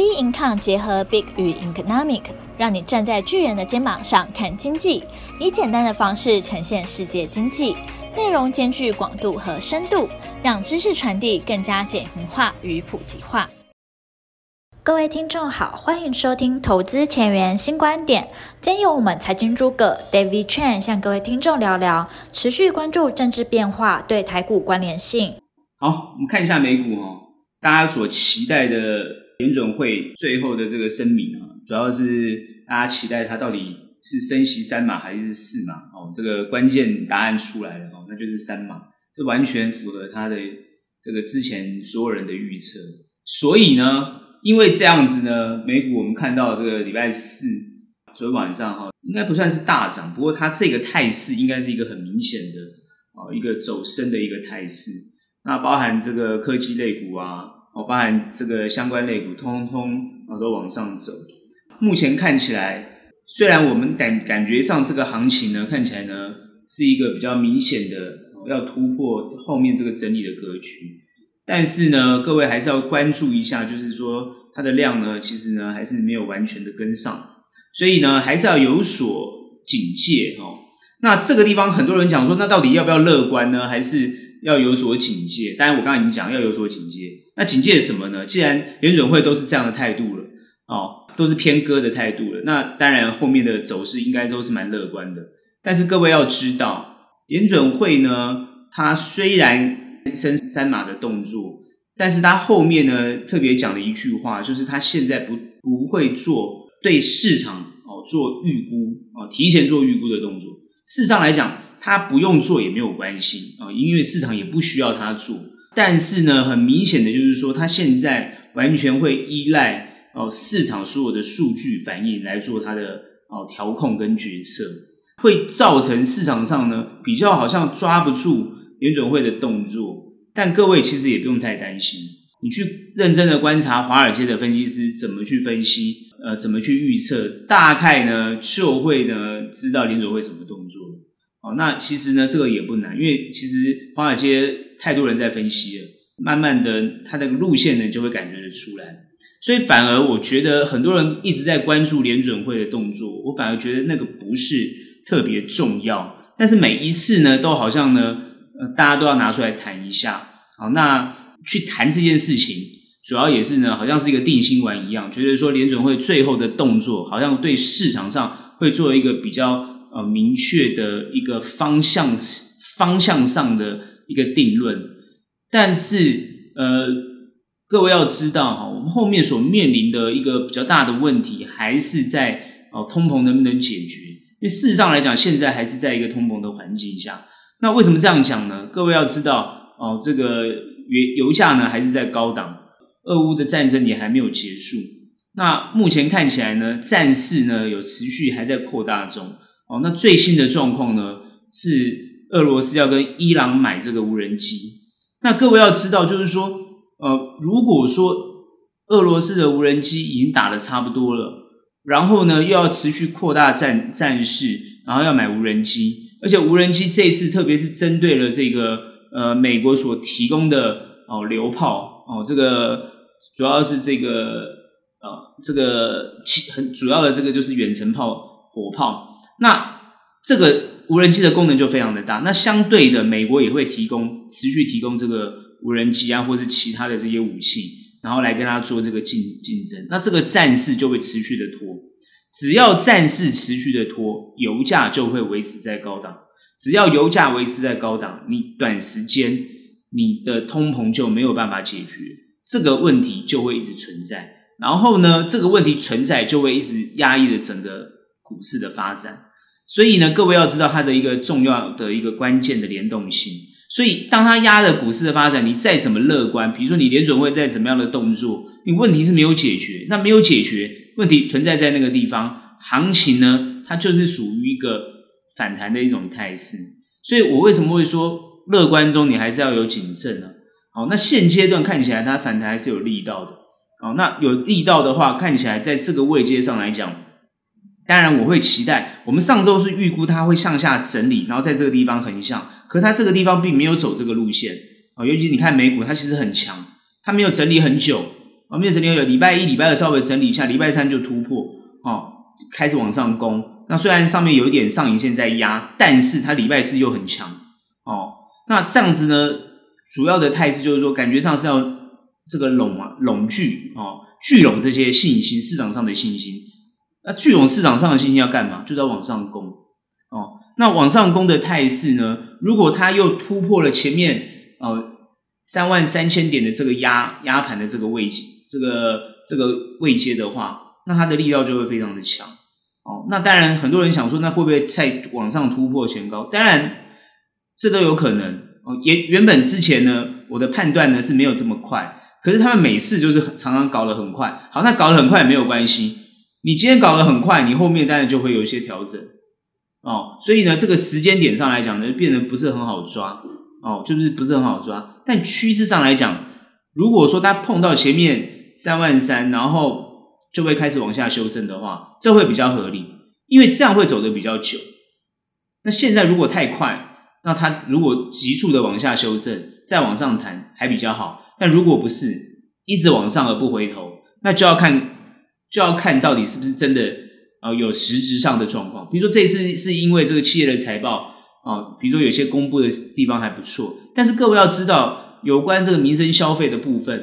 B Income 结合 Big 与 Economic，让你站在巨人的肩膀上看经济，以简单的方式呈现世界经济，内容兼具广度和深度，让知识传递更加简明化与普及化。各位听众好，欢迎收听投资前沿新观点。今天由我们财经诸葛 David Chen 向各位听众聊聊持续关注政治变化对台股关联性。好，我们看一下美股哦，大家所期待的。联准会最后的这个声明啊，主要是大家期待它到底是升息三码还是四码哦，这个关键答案出来了哦，那就是三码，这完全符合它的这个之前所有人的预测。所以呢，因为这样子呢，美股我们看到这个礼拜四昨天晚上哈，应该不算是大涨，不过它这个态势应该是一个很明显的哦，一个走升的一个态势。那包含这个科技类股啊。哦，包含这个相关类股，通通啊都往上走。目前看起来，虽然我们感感觉上这个行情呢，看起来呢是一个比较明显的要突破后面这个整理的格局，但是呢，各位还是要关注一下，就是说它的量呢，其实呢还是没有完全的跟上，所以呢还是要有所警戒哦。那这个地方很多人讲说，那到底要不要乐观呢？还是？要有所警戒，当然我刚才已经讲要有所警戒。那警戒什么呢？既然联准会都是这样的态度了，哦，都是偏鸽的态度了，那当然后面的走势应该都是蛮乐观的。但是各位要知道，联准会呢，它虽然升三码的动作，但是它后面呢特别讲了一句话，就是它现在不不会做对市场哦做预估哦，提前做预估的动作。事实上来讲。他不用做也没有关系啊，因为市场也不需要他做。但是呢，很明显的就是说，他现在完全会依赖哦市场所有的数据反应来做他的哦调控跟决策，会造成市场上呢比较好像抓不住联准会的动作。但各位其实也不用太担心，你去认真的观察华尔街的分析师怎么去分析，呃，怎么去预测，大概呢就会呢知道联准会什么动作。哦，那其实呢，这个也不难，因为其实华尔街太多人在分析了，慢慢的，它的路线呢就会感觉得出来。所以反而我觉得很多人一直在关注联准会的动作，我反而觉得那个不是特别重要。但是每一次呢，都好像呢，呃，大家都要拿出来谈一下。好，那去谈这件事情，主要也是呢，好像是一个定心丸一样，觉得说联准会最后的动作，好像对市场上会做一个比较。呃，明确的一个方向方向上的一个定论，但是呃，各位要知道哈，我们后面所面临的一个比较大的问题，还是在哦，通膨能不能解决？因为事实上来讲，现在还是在一个通膨的环境下。那为什么这样讲呢？各位要知道哦，这个油油价呢还是在高档，俄乌的战争也还没有结束。那目前看起来呢，战事呢有持续还在扩大中。哦，那最新的状况呢，是俄罗斯要跟伊朗买这个无人机。那各位要知道，就是说，呃，如果说俄罗斯的无人机已经打得差不多了，然后呢又要持续扩大战战事，然后要买无人机，而且无人机这次特别是针对了这个呃美国所提供的哦榴炮哦，这个主要是这个呃这个很主要的这个就是远程炮火炮。那这个无人机的功能就非常的大，那相对的，美国也会提供持续提供这个无人机啊，或者是其他的这些武器，然后来跟他做这个竞竞争。那这个战事就会持续的拖，只要战事持续的拖，油价就会维持在高档。只要油价维持在高档，你短时间你的通膨就没有办法解决，这个问题就会一直存在。然后呢，这个问题存在就会一直压抑着整个股市的发展。所以呢，各位要知道它的一个重要的一个关键的联动性。所以，当它压着股市的发展，你再怎么乐观，比如说你联准会再怎么样的动作，你问题是没有解决。那没有解决，问题存在在那个地方，行情呢，它就是属于一个反弹的一种态势。所以我为什么会说乐观中你还是要有谨慎呢？好，那现阶段看起来它反弹还是有力道的。好，那有力道的话，看起来在这个位阶上来讲。当然，我会期待。我们上周是预估它会向下整理，然后在这个地方横向。可它这个地方并没有走这个路线啊。尤其你看美股，它其实很强，它没有整理很久，啊，没有整理很久，礼拜一、礼拜二稍微整理一下，礼拜三就突破，啊，开始往上攻。那虽然上面有一点上影线在压，但是它礼拜四又很强，哦，那这样子呢，主要的态势就是说，感觉上是要这个拢啊，拢聚哦，聚拢这些信心，市场上的信心。那聚拢市场上的信心要干嘛？就在往上攻，哦，那往上攻的态势呢，如果它又突破了前面，呃，三万三千点的这个压压盘的这个位置，这个这个位阶的话，那它的力道就会非常的强。哦，那当然很多人想说，那会不会再往上突破前高？当然，这都有可能。哦，原原本之前呢，我的判断呢是没有这么快，可是他们每次就是常常搞得很快。好，那搞得很快也没有关系。你今天搞得很快，你后面当然就会有一些调整。哦，所以呢，这个时间点上来讲呢，变得不是很好抓。哦，就是不是很好抓。但趋势上来讲，如果说它碰到前面三万三，然后就会开始往下修正的话，这会比较合理，因为这样会走得比较久。那现在如果太快，那它如果急速的往下修正，再往上弹还比较好。但如果不是一直往上而不回头，那就要看就要看到底是不是真的啊、有实质上的状况。比如说这次是因为这个企业的财报。啊，比如说有些公布的地方还不错，但是各位要知道，有关这个民生消费的部分，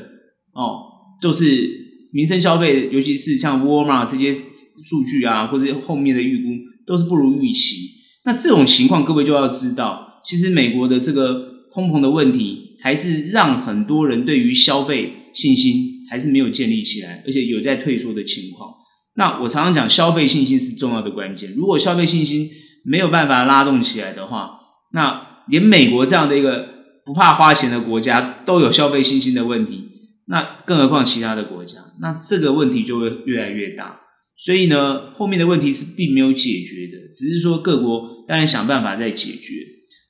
哦，都是民生消费，尤其是像沃尔玛这些数据啊，或者后面的预估都是不如预期。那这种情况，各位就要知道，其实美国的这个通膨的问题，还是让很多人对于消费信心还是没有建立起来，而且有在退缩的情况。那我常常讲，消费信心是重要的关键。如果消费信心，没有办法拉动起来的话，那连美国这样的一个不怕花钱的国家都有消费信心的问题，那更何况其他的国家，那这个问题就会越来越大。所以呢，后面的问题是并没有解决的，只是说各国当然想办法在解决。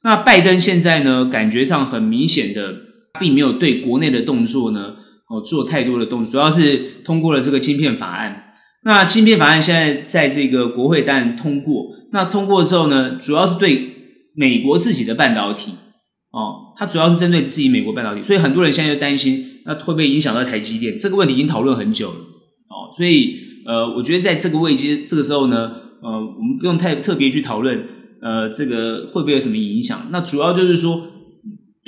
那拜登现在呢，感觉上很明显的，并没有对国内的动作呢，哦，做太多的动作，主要是通过了这个晶片法案。那晶片法案现在在这个国会当然通过。那通过之后呢，主要是对美国自己的半导体哦，它主要是针对自己美国半导体，所以很多人现在就担心，那会不会影响到台积电？这个问题已经讨论很久了哦，所以呃，我觉得在这个位置这个时候呢，呃，我们不用太特别去讨论，呃，这个会不会有什么影响？那主要就是说，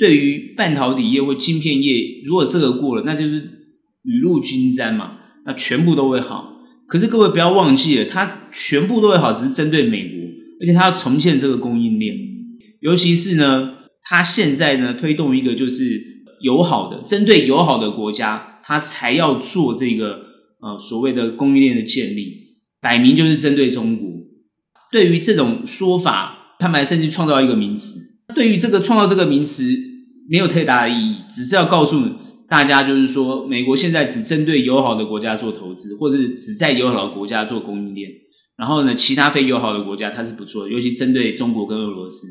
对于半导体业或晶片业，如果这个过了，那就是雨露均沾嘛，那全部都会好。可是各位不要忘记了，它全部都会好，只是针对美国，而且它要重建这个供应链，尤其是呢，它现在呢推动一个就是友好的，针对友好的国家，它才要做这个呃所谓的供应链的建立，摆明就是针对中国。对于这种说法，他们还甚至创造一个名词。对于这个创造这个名词没有太大的意义，只是要告诉。大家就是说，美国现在只针对友好的国家做投资，或者是只在友好的国家做供应链，然后呢，其他非友好的国家它是不做，尤其针对中国跟俄罗斯，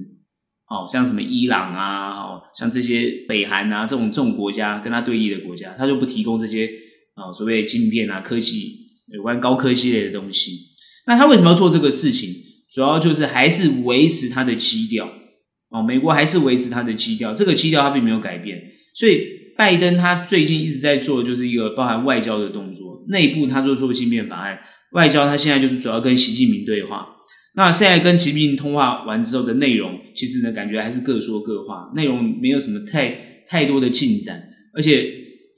哦，像什么伊朗啊，哦，像这些北韩啊这种这种国家跟它对立的国家，它就不提供这些啊、哦、所谓晶片啊科技有关高科技类的东西。那他为什么要做这个事情？主要就是还是维持它的基调哦，美国还是维持它的基调，这个基调它并没有改变，所以。拜登他最近一直在做，就是一个包含外交的动作。内部他做做芯片法案，外交他现在就是主要跟习近平对话。那现在跟习近平通话完之后的内容，其实呢感觉还是各说各话，内容没有什么太太多的进展。而且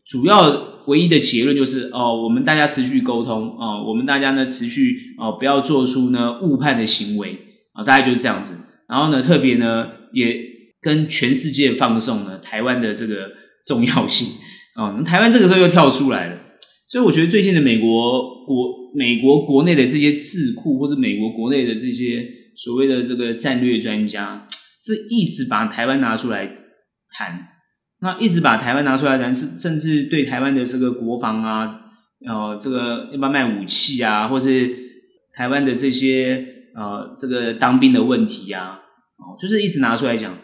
主要唯一的结论就是哦，我们大家持续沟通哦，我们大家呢持续哦不要做出呢误判的行为啊，大概就是这样子。然后呢，特别呢也跟全世界放送呢台湾的这个。重要性啊，那台湾这个时候又跳出来了，所以我觉得最近的美国国美国国内的这些智库，或者美国国内的这些所谓的这个战略专家，是一直把台湾拿出来谈，那一直把台湾拿出来谈，是甚至对台湾的这个国防啊，呃，这个要不要卖武器啊，或者台湾的这些呃这个当兵的问题啊，哦，就是一直拿出来讲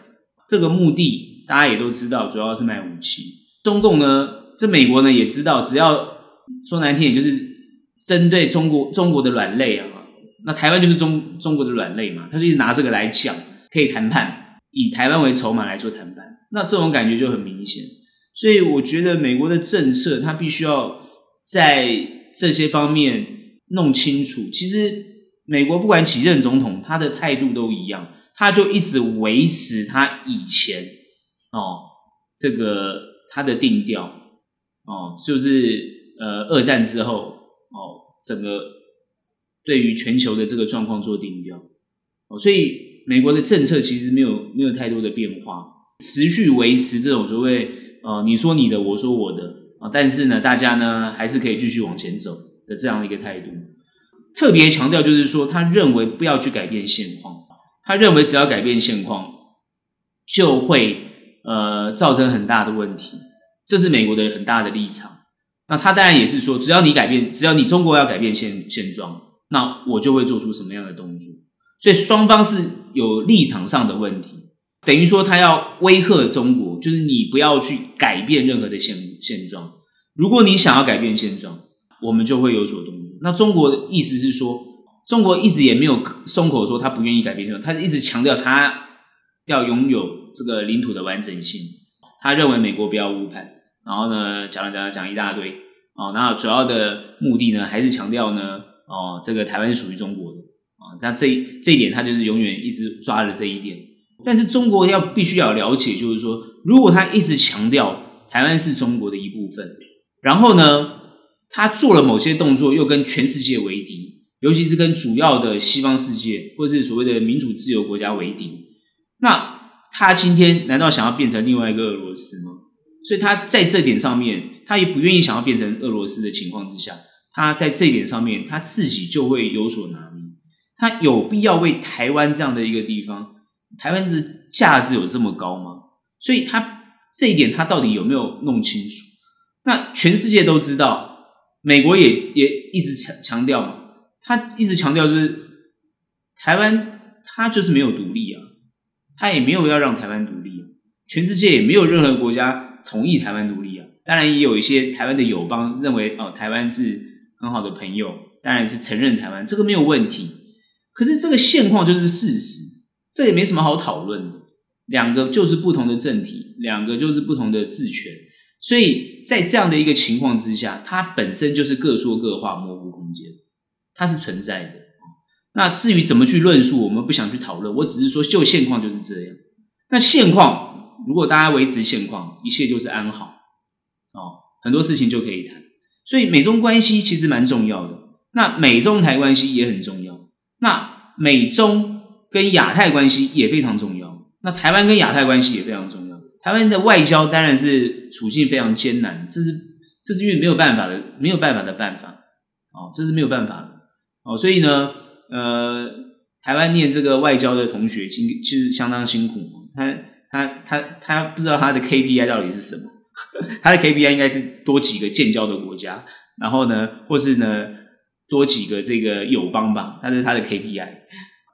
这个目的。大家也都知道，主要是卖武器。中共呢，这美国呢也知道，只要说难听点，就是针对中国中国的软肋啊。那台湾就是中中国的软肋嘛，他就一直拿这个来讲，可以谈判，以台湾为筹码来做谈判。那这种感觉就很明显。所以我觉得美国的政策，它必须要在这些方面弄清楚。其实美国不管几任总统，他的态度都一样，他就一直维持他以前哦这个他的定调哦，就是呃二战之后哦整个对于全球的这个状况做定调哦，所以美国的政策其实没有没有太多的变化，持续维持这种所谓呃你说你的，我说我的。啊，但是呢，大家呢还是可以继续往前走的这样的一个态度。特别强调就是说，他认为不要去改变现况，他认为只要改变现况，就会呃造成很大的问题。这是美国的很大的立场。那他当然也是说，只要你改变，只要你中国要改变现现状，那我就会做出什么样的动作。所以双方是有立场上的问题。等于说，他要威吓中国，就是你不要去改变任何的现现状。如果你想要改变现状，我们就会有所动作。那中国的意思是说，中国一直也没有松口说他不愿意改变现状，他一直强调他要拥有这个领土的完整性。他认为美国不要误判，然后呢，讲了讲了讲一大堆哦。那主要的目的呢，还是强调呢，哦，这个台湾是属于中国的啊。那这这一点，他就是永远一直抓着这一点。但是中国要必须要了解，就是说，如果他一直强调台湾是中国的一部分，然后呢，他做了某些动作，又跟全世界为敌，尤其是跟主要的西方世界或者是所谓的民主自由国家为敌，那他今天难道想要变成另外一个俄罗斯吗？所以他在这点上面，他也不愿意想要变成俄罗斯的情况之下，他在这一点上面，他自己就会有所拿捏，他有必要为台湾这样的一个地方。台湾的价值有这么高吗？所以他这一点他到底有没有弄清楚？那全世界都知道，美国也也一直强强调嘛，他一直强调就是台湾他就是没有独立啊，他也没有要让台湾独立啊，全世界也没有任何国家同意台湾独立啊。当然也有一些台湾的友邦认为哦，台湾是很好的朋友，当然是承认台湾，这个没有问题。可是这个现况就是事实。这也没什么好讨论的，两个就是不同的政体，两个就是不同的治权，所以在这样的一个情况之下，它本身就是各说各话，模糊空间，它是存在的。那至于怎么去论述，我们不想去讨论，我只是说，就现况就是这样。那现况如果大家维持现况，一切就是安好，哦，很多事情就可以谈。所以美中关系其实蛮重要的，那美中台关系也很重要，那美中。跟亚太关系也非常重要，那台湾跟亚太关系也非常重要。台湾的外交当然是处境非常艰难，这是这是因为没有办法的，没有办法的办法，哦，这是没有办法的，哦，所以呢，呃，台湾念这个外交的同学其实其实相当辛苦，他他他他不知道他的 KPI 到底是什么，他的 KPI 应该是多几个建交的国家，然后呢，或是呢多几个这个友邦吧，他是他的 KPI。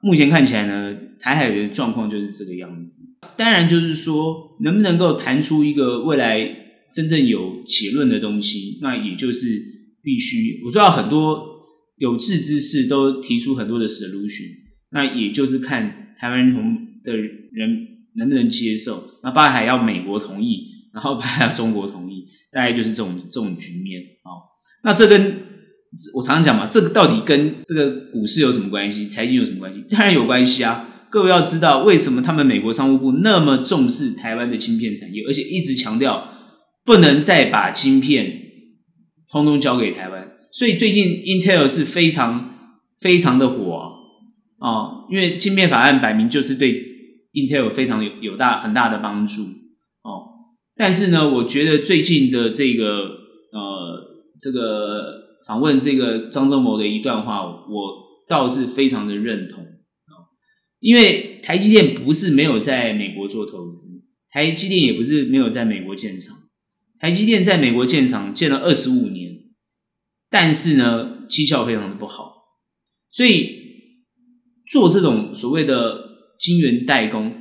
目前看起来呢，台海的状况就是这个样子。当然，就是说能不能够谈出一个未来真正有结论的东西，那也就是必须。我知道很多有志之士都提出很多的 solution，那也就是看台湾同的人能不能接受。那包含还要美国同意，然后还要中国同意，大概就是这种这种局面啊。那这跟我常常讲嘛，这个到底跟这个股市有什么关系？财经有什么关系？当然有关系啊！各位要知道，为什么他们美国商务部那么重视台湾的晶片产业，而且一直强调不能再把晶片通通交给台湾。所以最近 Intel 是非常非常的火啊！哦，因为晶片法案摆明就是对 Intel 非常有有大很大的帮助哦。但是呢，我觉得最近的这个呃这个。访问这个张忠谋的一段话，我倒是非常的认同啊，因为台积电不是没有在美国做投资，台积电也不是没有在美国建厂，台积电在美国建厂建了二十五年，但是呢，绩效非常的不好，所以做这种所谓的晶圆代工，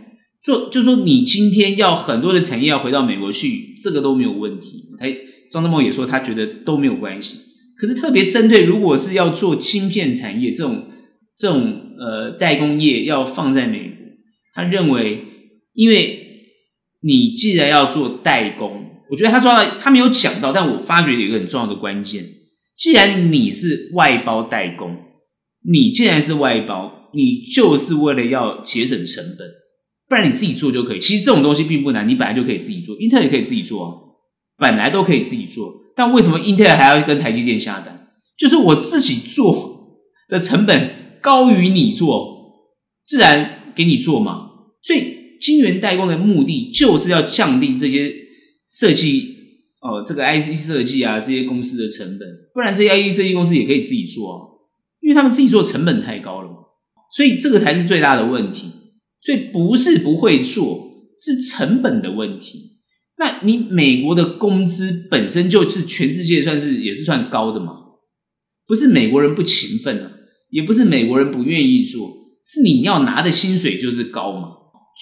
做就是说你今天要很多的产业要回到美国去，这个都没有问题。他张德茂也说他觉得都没有关系。可是特别针对，如果是要做芯片产业这种这种呃代工业要放在美国，他认为，因为你既然要做代工，我觉得他抓到他没有讲到，但我发觉有一个很重要的关键，既然你是外包代工，你既然是外包，你就是为了要节省成本，不然你自己做就可以。其实这种东西并不难，你本来就可以自己做，英特尔也可以自己做啊，本来都可以自己做。但为什么英特尔还要跟台积电下单？就是我自己做的成本高于你做，自然给你做嘛。所以晶圆代工的目的就是要降低这些设计。哦，这个 IC 设计啊，这些公司的成本，不然这些 IC 设计公司也可以自己做啊，因为他们自己做成本太高了嘛，所以这个才是最大的问题。所以不是不会做，是成本的问题。那你美国的工资本身就是全世界算是也是算高的嘛，不是美国人不勤奋啊，也不是美国人不愿意做，是你要拿的薪水就是高嘛。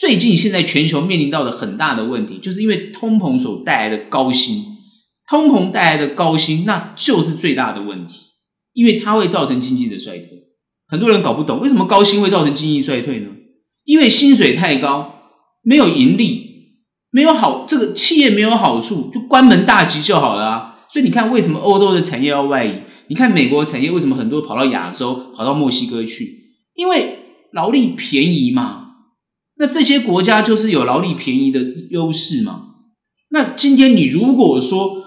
最近现在全球面临到的很大的问题，就是因为通膨所带来的高薪。通膨带来的高薪，那就是最大的问题，因为它会造成经济的衰退。很多人搞不懂为什么高薪会造成经济衰退呢？因为薪水太高，没有盈利，没有好，这个企业没有好处，就关门大吉就好了啊。所以你看，为什么欧洲的产业要外移？你看美国产业为什么很多跑到亚洲，跑到墨西哥去？因为劳力便宜嘛。那这些国家就是有劳力便宜的优势嘛。那今天你如果说，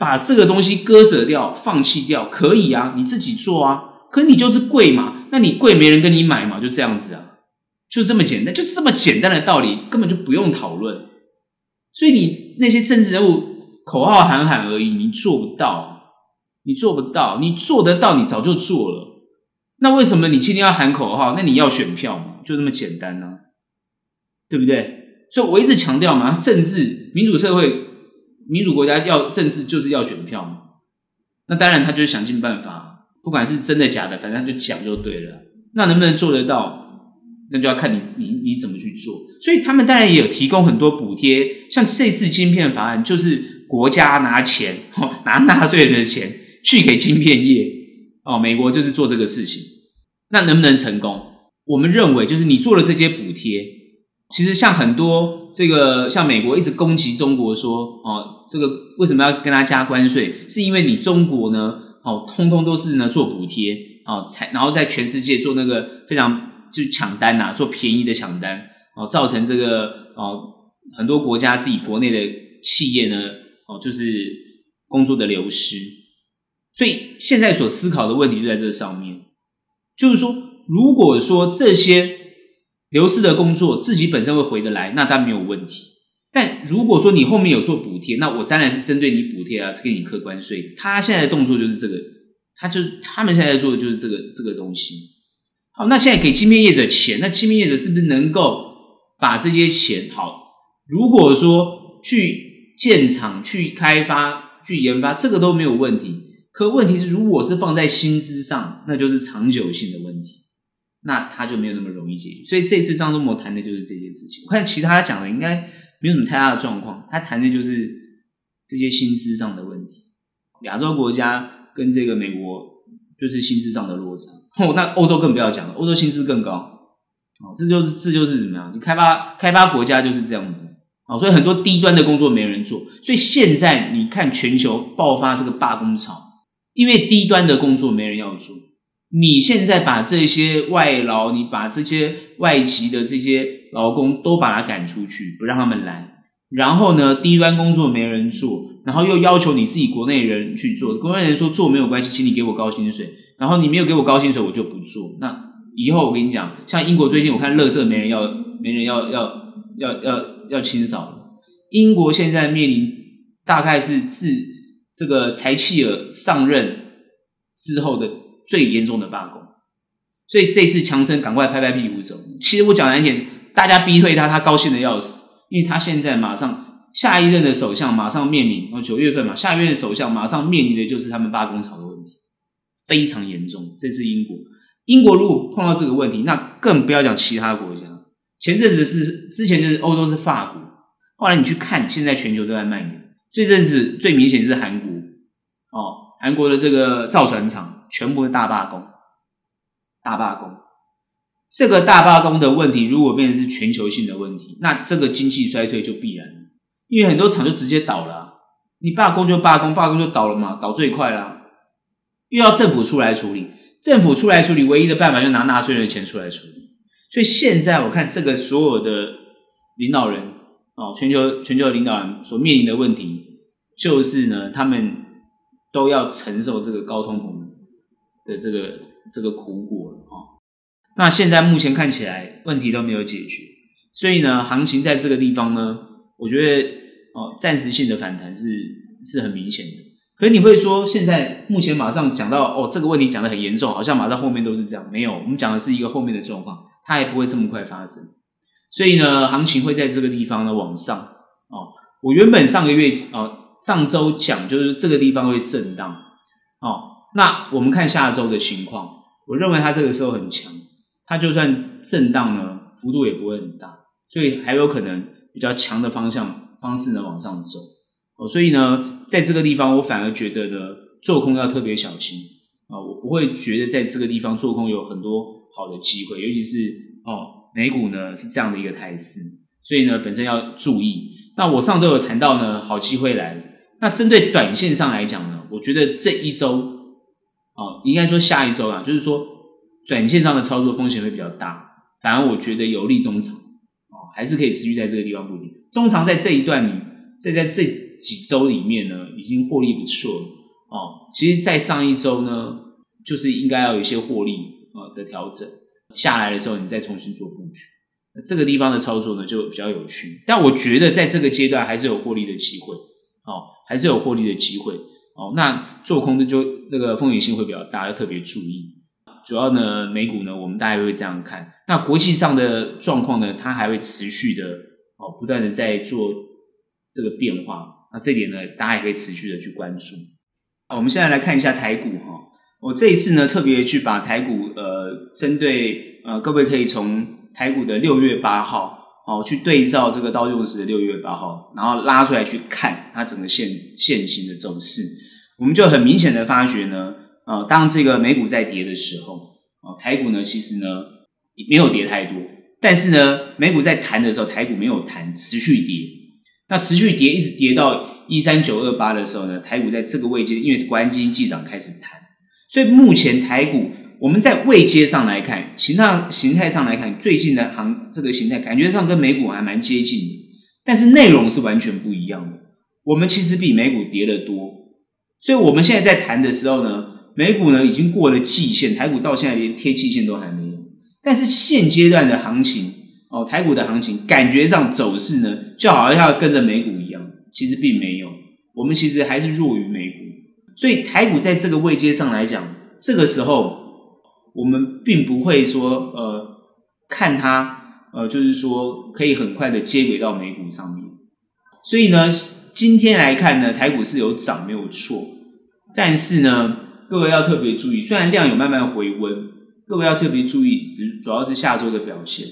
把这个东西割舍掉、放弃掉，可以啊，你自己做啊。可你就是贵嘛，那你贵没人跟你买嘛，就这样子啊，就这么简单，就这么简单的道理，根本就不用讨论。所以你那些政治人物口号喊喊而已，你做不到，你做不到，你做得到，你早就做了。那为什么你今天要喊口号？那你要选票嘛，就这么简单呢，对不对？所以我一直强调嘛，政治民主社会。民主国家要政治就是要选票嘛，那当然他就是想尽办法，不管是真的假的，反正他就讲就对了。那能不能做得到，那就要看你你你怎么去做。所以他们当然也有提供很多补贴，像这次晶片法案就是国家拿钱，拿纳税人的钱去给晶片业哦，美国就是做这个事情。那能不能成功？我们认为就是你做了这些补贴，其实像很多这个像美国一直攻击中国说哦。这个为什么要跟他加关税？是因为你中国呢，哦，通通都是呢做补贴哦，才然后在全世界做那个非常就抢单呐、啊，做便宜的抢单哦，造成这个哦很多国家自己国内的企业呢哦就是工作的流失，所以现在所思考的问题就在这上面，就是说，如果说这些流失的工作自己本身会回得来，那当然没有问题。但如果说你后面有做补贴，那我当然是针对你补贴啊，给你课关税。他现在的动作就是这个，他就他们现在做的就是这个这个东西。好，那现在给晶片业者钱，那晶片业者是不是能够把这些钱好？如果说去建厂、去开发、去研发，这个都没有问题。可问题是，如果是放在薪资上，那就是长久性的问题，那他就没有那么容易解决。所以这次张忠谋谈的就是这件事情。我看其他讲的应该。没有什么太大的状况，他谈的就是这些薪资上的问题。亚洲国家跟这个美国就是薪资上的落差。哦，那欧洲更不要讲了，欧洲薪资更高。哦，这就是这就是怎么样？你开发开发国家就是这样子。哦，所以很多低端的工作没人做。所以现在你看全球爆发这个罢工潮，因为低端的工作没人要做。你现在把这些外劳，你把这些外籍的这些劳工都把他赶出去，不让他们来。然后呢，低端工作没人做，然后又要求你自己国内人去做。国内人说做没有关系，请你给我高薪水。然后你没有给我高薪水，我就不做。那以后我跟你讲，像英国最近我看垃圾没人要，没人要要要要要清扫了。英国现在面临大概是自这个柴契尔上任之后的。最严重的罢工，所以这次强生赶快拍拍屁股走。其实我讲难听点，大家逼退他，他高兴的要死，因为他现在马上下一任的首相马上面临，哦九月份嘛，下一任首相马上面临的就是他们罢工潮的问题，非常严重。这次英国，英国如果碰到这个问题，那更不要讲其他国家。前阵子是之前就是欧洲是法国，后来你去看，现在全球都在蔓延。这阵子最明显是韩国，哦，韩国的这个造船厂。全部是大罢工，大罢工，这个大罢工的问题，如果变成是全球性的问题，那这个经济衰退就必然，因为很多厂就直接倒了。你罢工就罢工，罢工就倒了嘛，倒最快啦。又要政府出来处理，政府出来处理，唯一的办法就拿纳税人的钱出来处理。所以现在我看这个所有的领导人哦，全球全球领导人所面临的问题，就是呢，他们都要承受这个高通膨的这个这个苦果了啊。那现在目前看起来问题都没有解决，所以呢，行情在这个地方呢，我觉得哦，暂时性的反弹是是很明显的。可你会说，现在目前马上讲到哦，这个问题讲得很严重，好像马上后面都是这样，没有，我们讲的是一个后面的状况。它也不会这么快发生，所以呢，行情会在这个地方呢往上哦。我原本上个月哦，上周讲就是这个地方会震荡哦。那我们看下周的情况，我认为它这个时候很强，它就算震荡呢，幅度也不会很大，所以还有可能比较强的方向方式呢往上走哦。所以呢，在这个地方我反而觉得呢，做空要特别小心啊，我不会觉得在这个地方做空有很多。好的机会，尤其是哦，美股呢是这样的一个态势，所以呢本身要注意。那我上周有谈到呢，好机会来了。那针对短线上来讲呢，我觉得这一周哦，应该说下一周啊，就是说短线上的操作风险会比较大。反而我觉得有利中长哦，还是可以持续在这个地方布局。中长在这一段里，在在这几周里面呢，已经获利不错了哦。其实，在上一周呢，就是应该要有一些获利。呃的调整下来的时候，你再重新做布局，那这个地方的操作呢就比较有趣。但我觉得在这个阶段还是有获利的机会，哦，还是有获利的机会，哦，那做空的就那个风险性会比较大，要特别注意。主要呢，美股呢，我们大概会这样看。那国际上的状况呢，它还会持续的哦，不断的在做这个变化。那这点呢，大家也可以持续的去关注。我们现在来看一下台股哈。我这一次呢，特别去把台股，呃，针对呃，各位可以从台股的六月八号，哦，去对照这个道琼斯的六月八号，然后拉出来去看它整个线线型的走势，我们就很明显的发觉呢，呃，当这个美股在跌的时候，哦，台股呢其实呢也没有跌太多，但是呢，美股在弹的时候，台股没有弹，持续跌，那持续跌一直跌到一三九二八的时候呢，台股在这个位阶，因为国安基金进场开始弹。所以目前台股，我们在位阶上来看，形态形态上来看，最近的行这个形态感觉上跟美股还蛮接近的，但是内容是完全不一样的。我们其实比美股跌得多，所以我们现在在谈的时候呢，美股呢已经过了季线，台股到现在连贴季线都还没有。但是现阶段的行情哦，台股的行情感觉上走势呢，就好像要跟着美股一样，其实并没有，我们其实还是弱于美股。所以台股在这个位阶上来讲，这个时候我们并不会说呃看它呃就是说可以很快的接轨到美股上面。所以呢，今天来看呢，台股是有涨没有错，但是呢，各位要特别注意，虽然量有慢慢回温，各位要特别注意，主主要是下周的表现。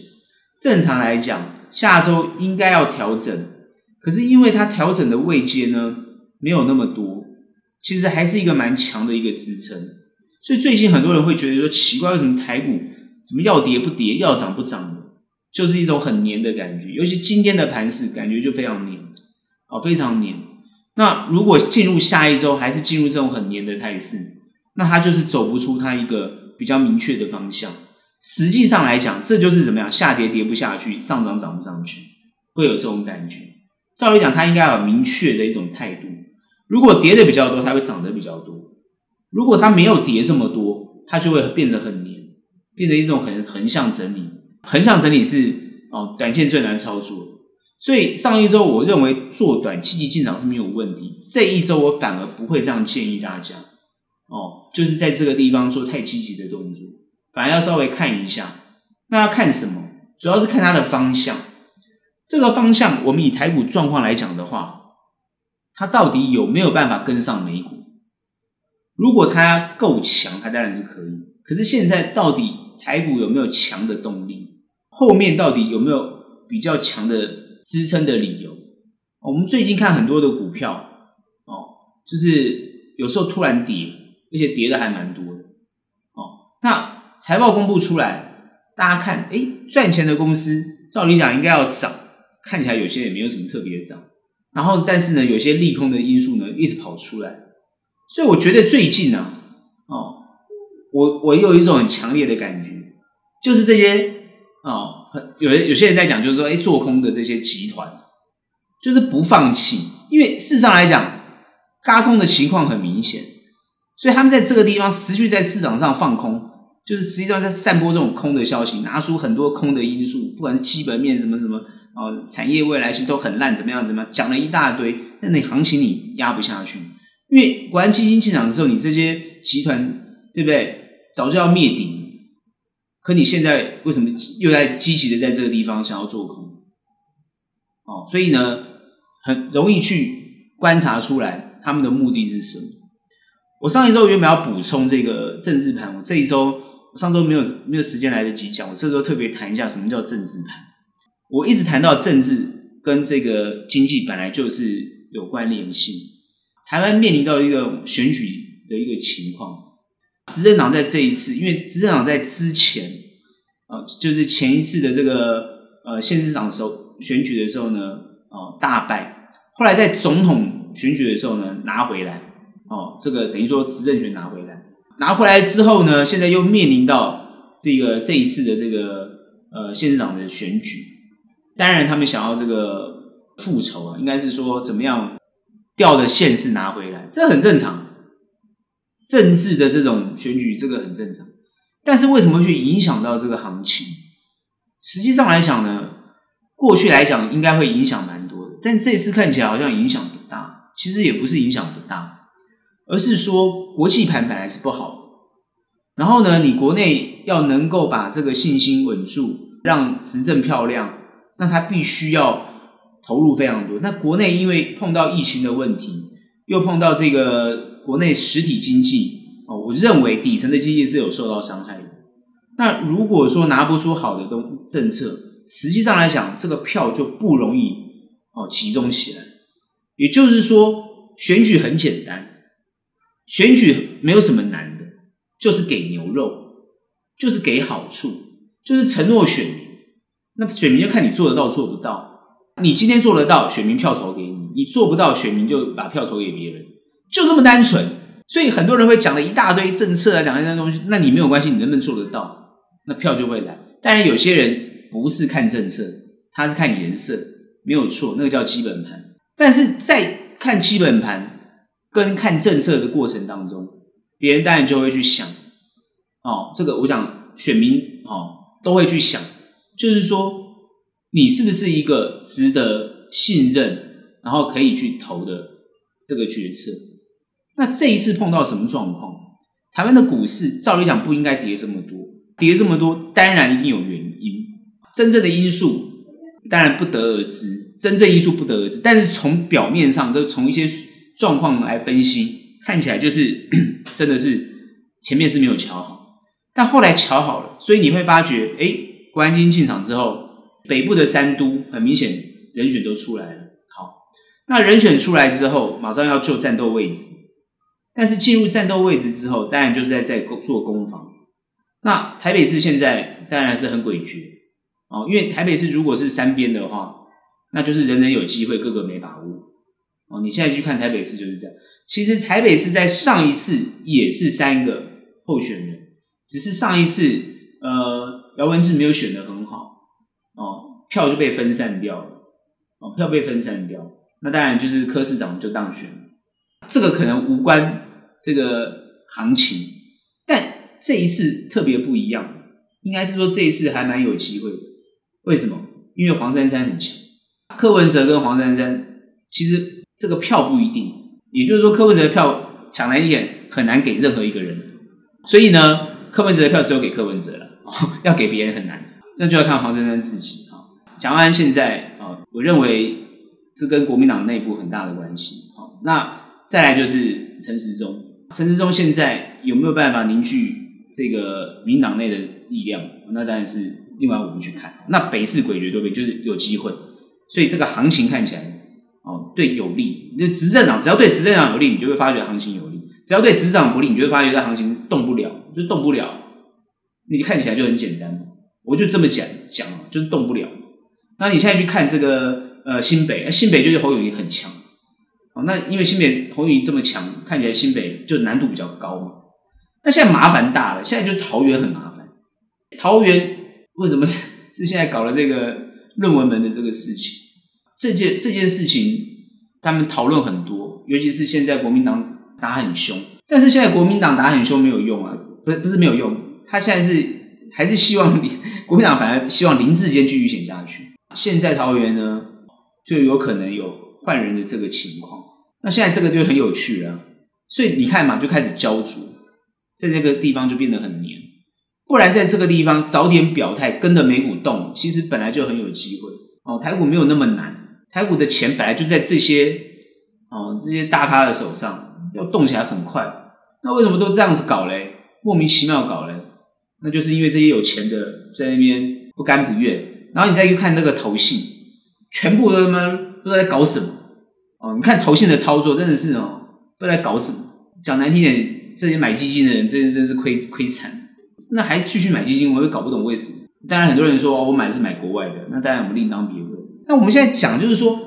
正常来讲，下周应该要调整，可是因为它调整的位阶呢没有那么多。其实还是一个蛮强的一个支撑，所以最近很多人会觉得说奇怪，为什么台股怎么要跌不跌，要涨不涨的，就是一种很黏的感觉。尤其今天的盘势，感觉就非常黏，哦，非常黏。那如果进入下一周还是进入这种很黏的态势，那它就是走不出它一个比较明确的方向。实际上来讲，这就是怎么样，下跌跌不下去，上涨涨不上去，会有这种感觉。照理讲，它应该有明确的一种态度。如果跌的比较多，它会涨得比较多；如果它没有跌这么多，它就会变得很黏，变成一种横横向整理。横向整理是哦，短线最难操作。所以上一周我认为做短积极进场是没有问题，这一周我反而不会这样建议大家哦，就是在这个地方做太积极的动作，反而要稍微看一下。那要看什么？主要是看它的方向。这个方向，我们以台股状况来讲的话。它到底有没有办法跟上美股？如果它够强，它当然是可以。可是现在到底台股有没有强的动力？后面到底有没有比较强的支撑的理由？我们最近看很多的股票，哦，就是有时候突然跌，而且跌的还蛮多的。哦，那财报公布出来，大家看，诶，赚钱的公司，照理讲应该要涨，看起来有些也没有什么特别涨。然后，但是呢，有些利空的因素呢，一直跑出来，所以我觉得最近呢，哦，我我有一种很强烈的感觉，就是这些哦，有有些人在讲，就是说，哎，做空的这些集团，就是不放弃，因为事实上来讲，轧空的情况很明显，所以他们在这个地方持续在市场上放空，就是实际上在散播这种空的消息，拿出很多空的因素，不管是基本面什么什么，哦，产业未来性都很烂，怎么样怎么样，讲了一大堆，那你行情你压不下去，因为国安基金进场之后，你这些集团。对不对？早就要灭顶，可你现在为什么又在积极的在这个地方想要做空？哦，所以呢，很容易去观察出来他们的目的是什么。我上一周原本要补充这个政治盘，我这一周上周没有没有时间来得及讲，我这周特别谈一下什么叫政治盘。我一直谈到政治跟这个经济本来就是有关联性，台湾面临到一个选举的一个情况。执政党在这一次，因为执政党在之前，啊、呃，就是前一次的这个呃县市长的时候选举的时候呢，哦、大败，后来在总统选举的时候呢拿回来，哦、这个等于说执政权拿回来，拿回来之后呢，现在又面临到这个这一次的这个呃县市长的选举，当然他们想要这个复仇啊，应该是说怎么样掉的县市拿回来，这很正常。政治的这种选举，这个很正常，但是为什么去影响到这个行情？实际上来讲呢，过去来讲应该会影响蛮多的，但这次看起来好像影响不大。其实也不是影响不大，而是说国际盘本来是不好的，然后呢，你国内要能够把这个信心稳住，让执政漂亮，那他必须要投入非常多。那国内因为碰到疫情的问题，又碰到这个。国内实体经济哦，我认为底层的经济是有受到伤害的。那如果说拿不出好的东政策，实际上来讲，这个票就不容易哦集中起来。也就是说，选举很简单，选举没有什么难的，就是给牛肉，就是给好处，就是承诺选民。那选民就看你做得到做不到。你今天做得到，选民票投给你；你做不到，选民就把票投给别人。就这么单纯，所以很多人会讲了一大堆政策啊，讲一些东西。那你没有关系，你能不能做得到？那票就会来。当然，有些人不是看政策，他是看颜色，没有错，那个叫基本盘。但是在看基本盘跟看政策的过程当中，别人当然就会去想，哦，这个我想选民哦都会去想，就是说你是不是一个值得信任，然后可以去投的这个决策。那这一次碰到什么状况？台湾的股市照理讲不应该跌这么多，跌这么多当然一定有原因。真正的因素当然不得而知，真正因素不得而知。但是从表面上，都从一些状况来分析，看起来就是 真的是前面是没有瞧好，但后来瞧好了，所以你会发觉，哎，国安金进场之后，北部的三都很明显人选都出来了。好，那人选出来之后，马上要就战斗位置。但是进入战斗位置之后，当然就是在在做攻防。那台北市现在当然是很诡谲哦，因为台北市如果是三边的话，那就是人人有机会，个个没把握哦。你现在去看台北市就是这样。其实台北市在上一次也是三个候选人，只是上一次呃姚文智没有选得很好哦，票就被分散掉了哦，票被分散掉，那当然就是柯市长就当选了，这个可能无关。这个行情，但这一次特别不一样，应该是说这一次还蛮有机会的。为什么？因为黄珊珊很强，柯文哲跟黄珊珊其实这个票不一定，也就是说柯文哲的票抢来一点很难给任何一个人，所以呢，柯文哲的票只有给柯文哲了，要给别人很难，那就要看黄珊珊自己啊。蒋万安现在啊，我认为是跟国民党内部很大的关系。好，那再来就是陈时中。陈志忠现在有没有办法凝聚这个民党内的力量？那当然是另外我们去看。那北市诡谲多边就是有机会，所以这个行情看起来哦，对有利。就执政党只要对执政党有利，你就会发觉行情有利；只要对执政党不利，你就会发觉这行情动不了，就动不了。你看起来就很简单，我就这么讲讲，就是动不了。那你现在去看这个呃新北，新北就是侯友谊很强。那因为新北侯友宜这么强，看起来新北就难度比较高嘛。那现在麻烦大了，现在就桃园很麻烦。桃园为什么是是现在搞了这个论文门的这个事情？这件这件事情他们讨论很多，尤其是现在国民党打很凶，但是现在国民党打很凶没有用啊，不是不是没有用，他现在是还是希望国民党反而希望林志坚继续选下去。现在桃园呢就有可能有换人的这个情况，那现在这个就很有趣了。所以你看嘛，就开始焦灼，在这个地方就变得很黏。不然在这个地方早点表态，跟着美股动，其实本来就很有机会哦。台股没有那么难，台股的钱本来就在这些哦这些大咖的手上，要动起来很快。那为什么都这样子搞嘞？莫名其妙搞嘞？那就是因为这些有钱的在那边不甘不愿。然后你再去看那个投信，全部都他妈不知道在搞什么哦。你看投信的操作真的是哦。不知道搞什么？讲难听点，这些买基金的人真的真是亏亏惨。那还继续买基金，我也搞不懂为什么。当然，很多人说我买是买国外的，那当然我们另当别论。那我们现在讲就是说，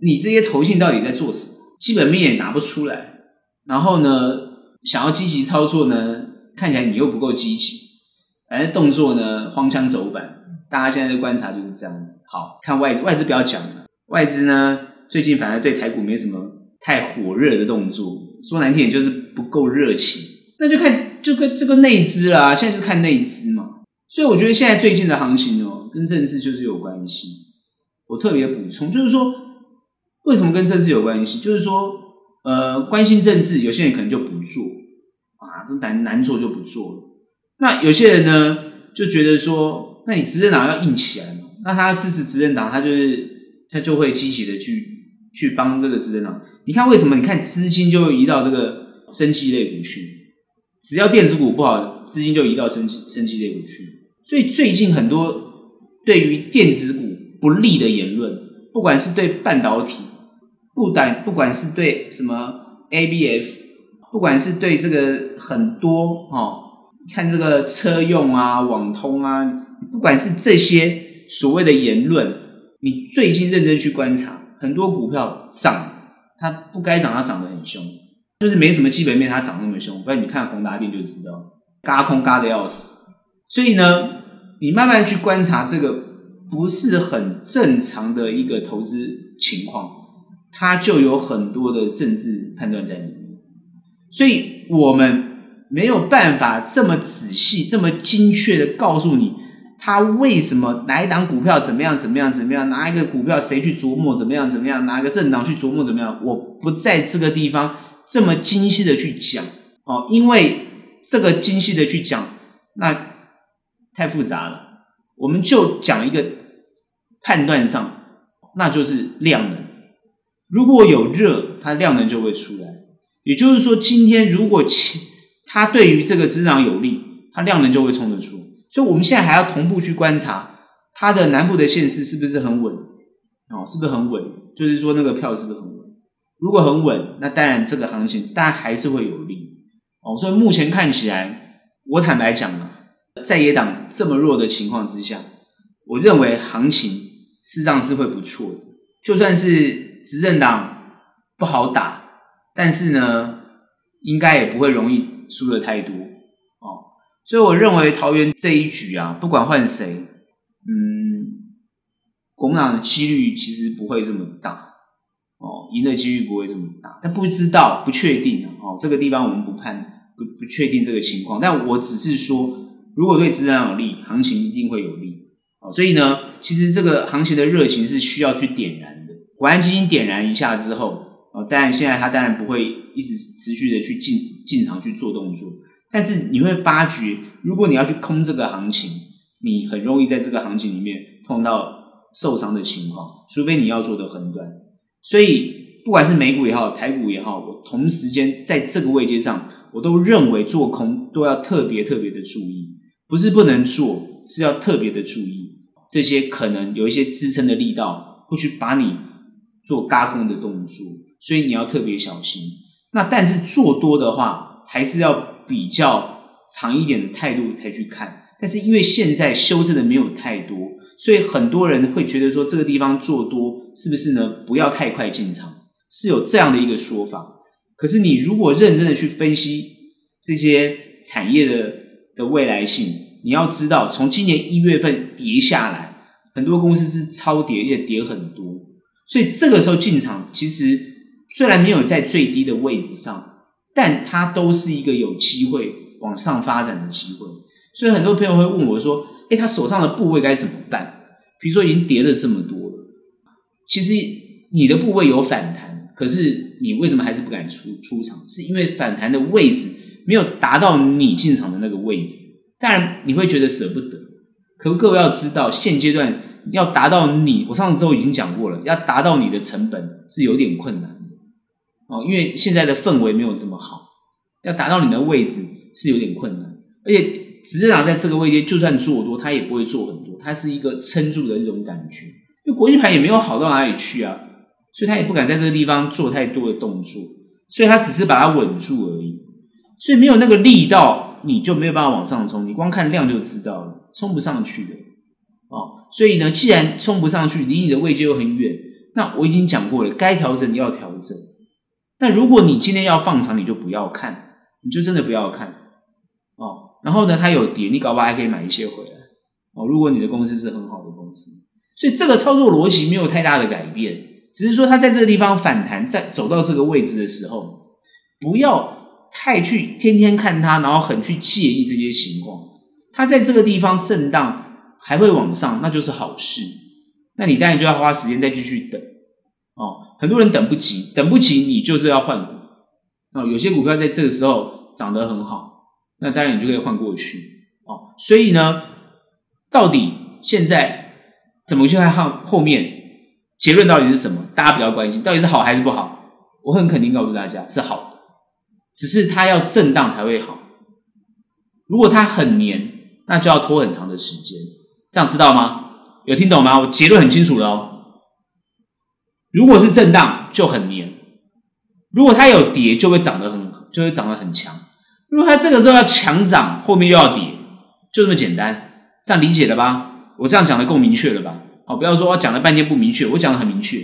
你这些投信到底在做什么？基本面也拿不出来，然后呢，想要积极操作呢，看起来你又不够积极，反正动作呢荒腔走板。大家现在的观察就是这样子。好，看外资，外资不要讲了，外资呢最近反而对台股没什么。太火热的动作，说难听点就是不够热情，那就看就跟这个内资啦，现在就看内资嘛。所以我觉得现在最近的行情哦，跟政治就是有关系。我特别补充，就是说为什么跟政治有关系？就是说，呃，关心政治，有些人可能就不做啊，这难难做就不做了。那有些人呢，就觉得说，那你执政党要硬起来嘛，那他支持执政党，他就是他就会积极的去去帮这个执政党。你看为什么？你看资金就会移到这个生技类股去，只要电子股不好，资金就移到生技生技类股去。所以最近很多对于电子股不利的言论，不管是对半导体，不但不管是对什么 ABF，不管是对这个很多哦，看这个车用啊、网通啊，不管是这些所谓的言论，你最近认真去观察，很多股票涨。它不该涨，它涨得很凶，就是没什么基本面，它涨那么凶。不然你看宏达电就知道，嘎空嘎的要死。所以呢，你慢慢去观察这个不是很正常的一个投资情况，它就有很多的政治判断在里面。所以我们没有办法这么仔细、这么精确的告诉你。他为什么哪一档股票怎么样怎么样怎么样？拿一个股票谁去琢磨怎么样怎么样？拿一个政党去琢磨怎么样？我不在这个地方这么精细的去讲哦，因为这个精细的去讲那太复杂了。我们就讲一个判断上，那就是量能。如果有热，它量能就会出来。也就是说，今天如果它对于这个市场有利，它量能就会冲得出。所以，我们现在还要同步去观察它的南部的县市是不是很稳哦，是不是很稳？就是说那个票是不是很稳？如果很稳，那当然这个行情当然还是会有利哦。所以目前看起来，我坦白讲啊，在野党这么弱的情况之下，我认为行情事实上是会不错的。就算是执政党不好打，但是呢，应该也不会容易输得太多。所以我认为桃园这一局啊，不管换谁，嗯，国民党的几率其实不会这么大哦，赢的几率不会这么大。但不知道，不确定哦，这个地方我们不判，不不确定这个情况。但我只是说，如果对执政有利，行情一定会有利哦。所以呢，其实这个行情的热情是需要去点燃的。国安基金点燃一下之后，哦，在现在它当然不会一直持续的去进进场去做动作。但是你会发觉，如果你要去空这个行情，你很容易在这个行情里面碰到受伤的情况，除非你要做的横断。所以不管是美股也好，台股也好，我同时间在这个位阶上，我都认为做空都要特别特别的注意，不是不能做，是要特别的注意这些可能有一些支撑的力道会去把你做轧空的动作，所以你要特别小心。那但是做多的话，还是要。比较长一点的态度才去看，但是因为现在修正的没有太多，所以很多人会觉得说这个地方做多是不是呢？不要太快进场，是有这样的一个说法。可是你如果认真的去分析这些产业的的未来性，你要知道，从今年一月份跌下来，很多公司是超跌，而且跌很多，所以这个时候进场，其实虽然没有在最低的位置上，但它都是一个有机会往上发展的机会。所以很多朋友会问我说：“诶，他手上的部位该怎么办？比如说已经跌了这么多了，其实你的部位有反弹，可是你为什么还是不敢出出场？是因为反弹的位置没有达到你进场的那个位置。当然你会觉得舍不得，可不各位要知道，现阶段要达到你，我上次周已经讲过了，要达到你的成本是有点困难的哦，因为现在的氛围没有这么好，要达到你的位置是有点困难，而且。执政党在这个位阶，就算做多，他也不会做很多，他是一个撑住的一种感觉。因为国际盘也没有好到哪里去啊，所以他也不敢在这个地方做太多的动作，所以他只是把它稳住而已。所以没有那个力道，你就没有办法往上冲。你光看量就知道了，冲不上去的哦。所以呢，既然冲不上去，离你的位阶又很远，那我已经讲过了，该调整要调整。那如果你今天要放长，你就不要看，你就真的不要看哦。然后呢，它有跌，你搞不好还可以买一些回来哦。如果你的公司是很好的公司，所以这个操作逻辑没有太大的改变，只是说它在这个地方反弹，在走到这个位置的时候，不要太去天天看它，然后很去介意这些情况。它在这个地方震荡还会往上，那就是好事。那你当然就要花时间再继续等。很多人等不及，等不及你就是要换股哦。有些股票在这个时候涨得很好。那当然，你就可以换过去哦。所以呢，到底现在怎么去看后后面结论到底是什么？大家比较关心，到底是好还是不好？我很肯定告诉大家是好的，只是它要震荡才会好。如果它很黏，那就要拖很长的时间。这样知道吗？有听懂吗？我结论很清楚了哦。如果是震荡，就很黏；如果它有跌，就会涨得很，就会涨得很强。如果它这个时候要强涨，后面又要跌，就这么简单，这样理解了吧？我这样讲的够明确了吧？好，不要说我讲了半天不明确，我讲的很明确。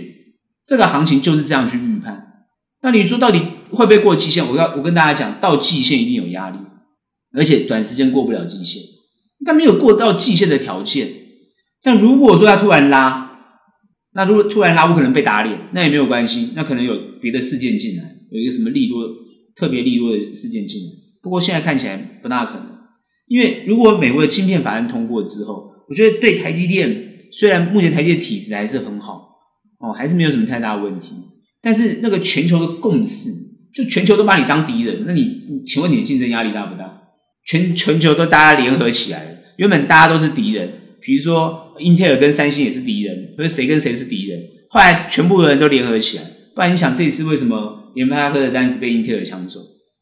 这个行情就是这样去预判。那你说到底会不会过季线？我要我跟大家讲，到季线一定有压力，而且短时间过不了季线，它没有过到季线的条件。但如果说它突然拉，那如果突然拉，我可能被打脸，那也没有关系，那可能有别的事件进来，有一个什么利多特别利多的事件进来。不过现在看起来不大可能，因为如果美国的晶片法案通过之后，我觉得对台积电，虽然目前台积电体质还是很好，哦，还是没有什么太大的问题，但是那个全球的共识，就全球都把你当敌人，那你，请问你的竞争压力大不大？全全球都大家联合起来了，原本大家都是敌人，比如说英特尔跟三星也是敌人，或者谁跟谁是敌人，后来全部的人都联合起来，不然你想这一次为什么联发科的单子被英特尔抢走，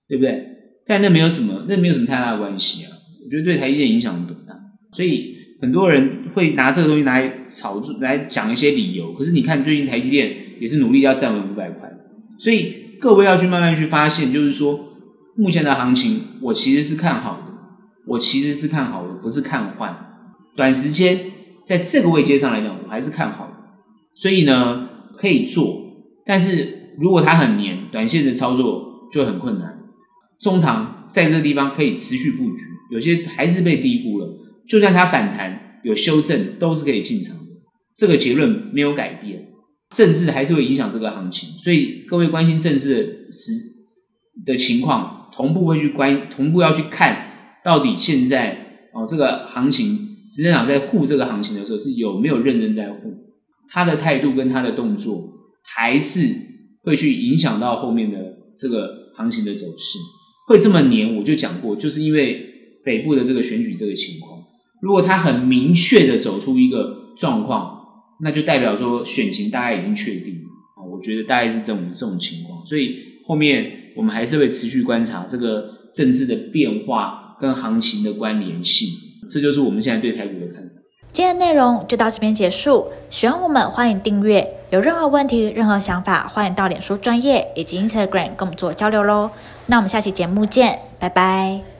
对不对？但那没有什么，那没有什么太大的关系啊。我觉得对台积电影响不大，所以很多人会拿这个东西来炒作，来讲一些理由。可是你看，最近台积电也是努力要站稳五百块，所以各位要去慢慢去发现，就是说目前的行情，我其实是看好的，我其实是看好的，不是看坏。短时间在这个位阶上来讲，我还是看好的，所以呢可以做。但是如果它很黏，短线的操作就很困难。中长在这个地方可以持续布局，有些还是被低估了。就算它反弹有修正，都是可以进场的。这个结论没有改变，政治还是会影响这个行情。所以各位关心政治时的情况，同步会去关，同步要去看到底现在哦这个行情，执政党在护这个行情的时候是有没有认真在护，他的态度跟他的动作，还是会去影响到后面的这个行情的走势。会这么黏，我就讲过，就是因为北部的这个选举这个情况。如果他很明确的走出一个状况，那就代表说选情大概已经确定啊。我觉得大概是这种这种情况，所以后面我们还是会持续观察这个政治的变化跟行情的关联性。这就是我们现在对台股的看法。今天的内容就到这边结束，喜欢我们欢迎订阅，有任何问题、任何想法，欢迎到脸书专页以及 Instagram 跟我们做交流喽。那我们下期节目见，拜拜。